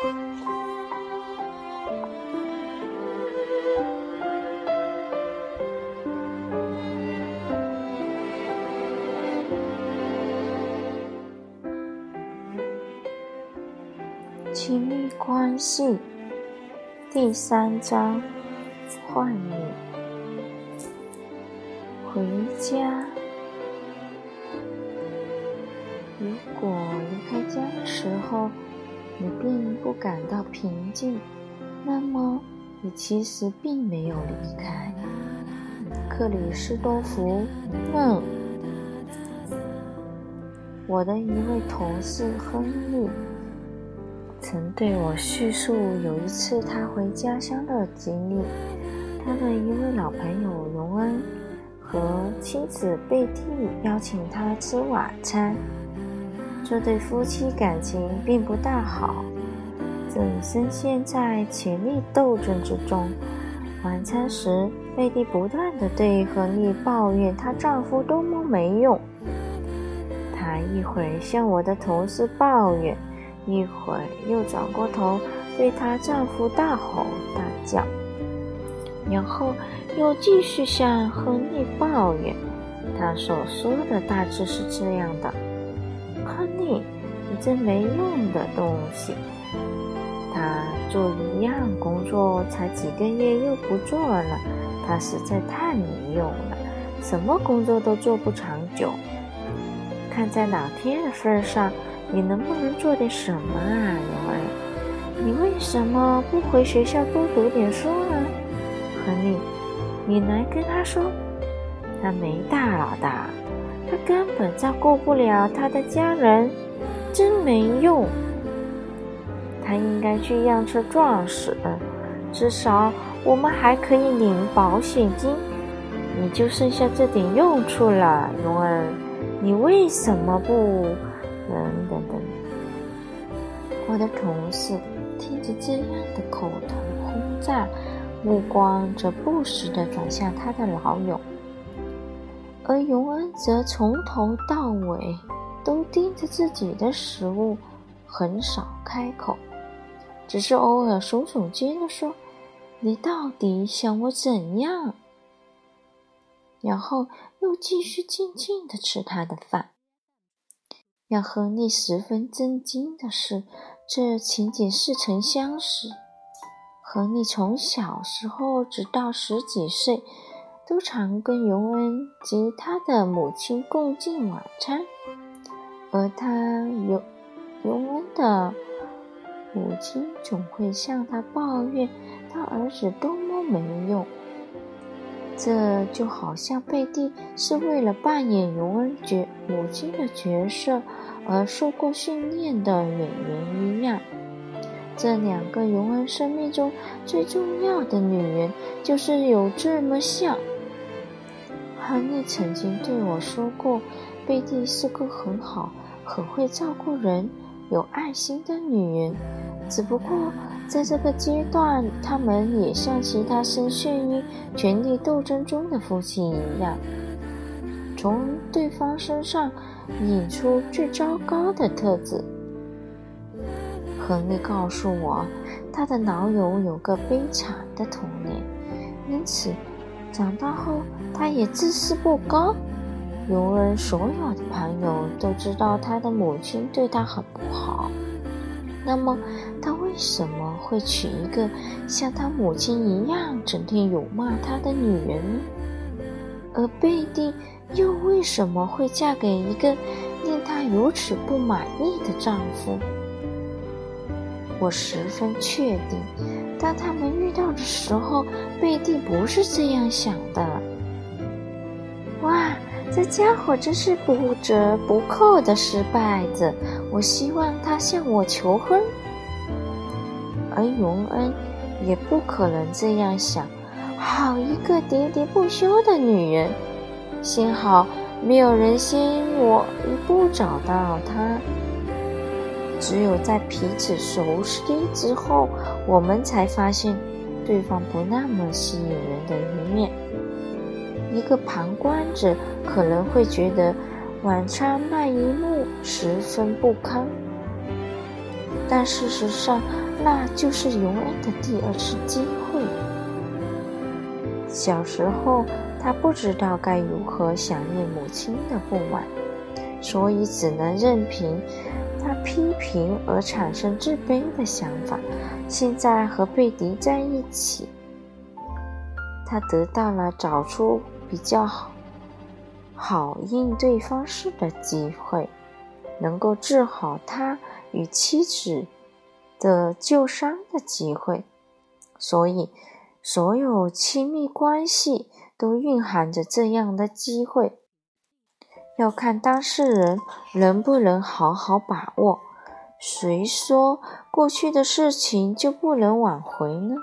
亲密关系第三章换你回家。如果离开家的时候你并不感到平静，那么你其实并没有离开。克里斯多福问。我的一位同事亨利曾对我叙述有一次他回家乡的经历。他的一位老朋友荣恩和妻子贝蒂邀请他吃晚餐。这对夫妻感情并不大好，正深陷在权力斗争之中。晚餐时，贝蒂不断地对亨利抱怨她丈夫多么没用。她一会儿向我的同事抱怨，一会儿又转过头对她丈夫大吼大叫，然后又继续向亨利抱怨。她所说的大致是这样的：“，真没用的东西！他做一样工作才几个月又不做了，他实在太没用了，什么工作都做不长久。”看在老天的份上，你能不能做点什么啊，尤恩？你为什么不回学校多读点书呢？亨利，你来跟他说，他没大老大，他根本照顾不了他的家人，真没用。他应该去让车撞死，至少我们还可以领保险金。你就剩下这点用处了，尤恩。你为什么不？等等等。我的同事听着这样的口头轰炸，目光则不时地转向他的老友，而永恩则从头到尾都盯着自己的食物，很少开口，只是偶尔耸耸肩地说：“你到底想我怎样？”然后又继续静静地吃他的饭。让亨利十分震惊的是，这情景似曾相识。亨利从小时候直到十几岁，都常跟尤恩及他的母亲共进晚餐，而他尤尤恩的母亲总会向他抱怨他儿子多么没用。这就好像贝蒂是为了扮演尤恩角母亲的角色而受过训练的演员一样。这两个尤恩生命中最重要的女人就是有这么像。亨利曾经对我说过，贝蒂是个很好、很会照顾人、有爱心的女人。只不过，在这个阶段，他们也像其他深陷于权力斗争中的夫妻一样，从对方身上引出最糟糕的特质。亨利告诉我，他的老友有个悲惨的童年，因此长大后他也自视不高。尤恩所有的朋友都知道他的母亲对他很不好。那么，他为什么会娶一个像他母亲一样整天辱骂他的女人？而贝蒂又为什么会嫁给一个令她如此不满意的丈夫？我十分确定，当他们遇到的时候，贝蒂不是这样想的。这家伙真是不折不扣的失败者！我希望他向我求婚，而永恩也不可能这样想。好一个喋喋不休的女人！幸好没有人先我一步找到她。只有在彼此熟悉之后，我们才发现对方不那么吸引人的一面。一个旁观者可能会觉得晚餐那一幕十分不堪，但事实上那就是永恩的第二次机会。小时候，他不知道该如何想念母亲的不满，所以只能任凭他批评而产生自卑的想法，现在和贝迪在一起，他得到了找出比较好好应对方式的机会，能够治好他与妻子的旧伤的机会。所以，所有亲密关系都蕴含着这样的机会。要看当事人能不能好好把握。谁说过去的事情就不能挽回呢？